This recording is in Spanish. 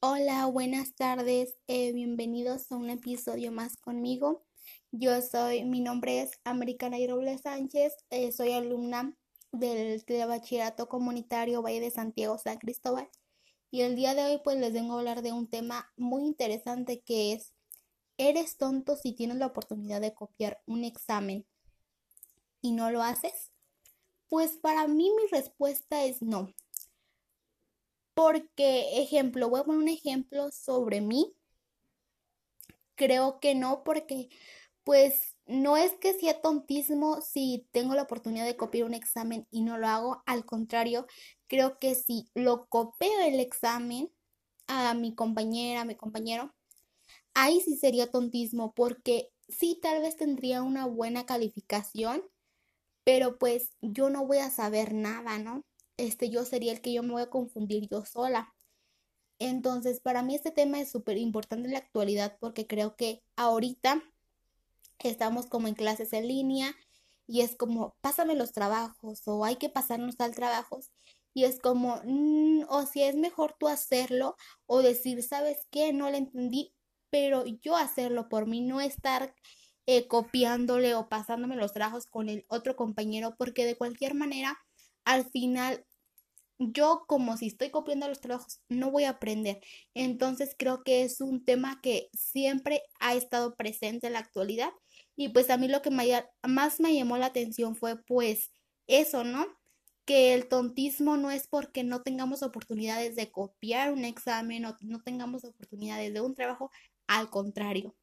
Hola, buenas tardes, eh, bienvenidos a un episodio más conmigo. Yo soy, mi nombre es Americana Robles Sánchez, eh, soy alumna del Bachillerato Comunitario Valle de Santiago San Cristóbal y el día de hoy pues les vengo a hablar de un tema muy interesante que es ¿Eres tonto si tienes la oportunidad de copiar un examen y no lo haces? Pues para mí mi respuesta es no. Porque, ejemplo, voy a poner un ejemplo sobre mí. Creo que no, porque pues no es que sea tontísimo si tengo la oportunidad de copiar un examen y no lo hago. Al contrario, creo que si lo copio el examen a mi compañera, a mi compañero, ahí sí sería tontismo, porque sí tal vez tendría una buena calificación, pero pues yo no voy a saber nada, ¿no? Este, yo sería el que yo me voy a confundir yo sola. Entonces, para mí este tema es súper importante en la actualidad porque creo que ahorita estamos como en clases en línea y es como, pásame los trabajos o hay que pasarnos al trabajo y es como, mm, o si es mejor tú hacerlo o decir, ¿sabes qué? No le entendí, pero yo hacerlo por mí, no estar eh, copiándole o pasándome los trabajos con el otro compañero porque de cualquier manera al final yo como si estoy copiando los trabajos no voy a aprender. Entonces creo que es un tema que siempre ha estado presente en la actualidad y pues a mí lo que más me llamó la atención fue pues eso, ¿no? Que el tontismo no es porque no tengamos oportunidades de copiar un examen o no tengamos oportunidades de un trabajo, al contrario.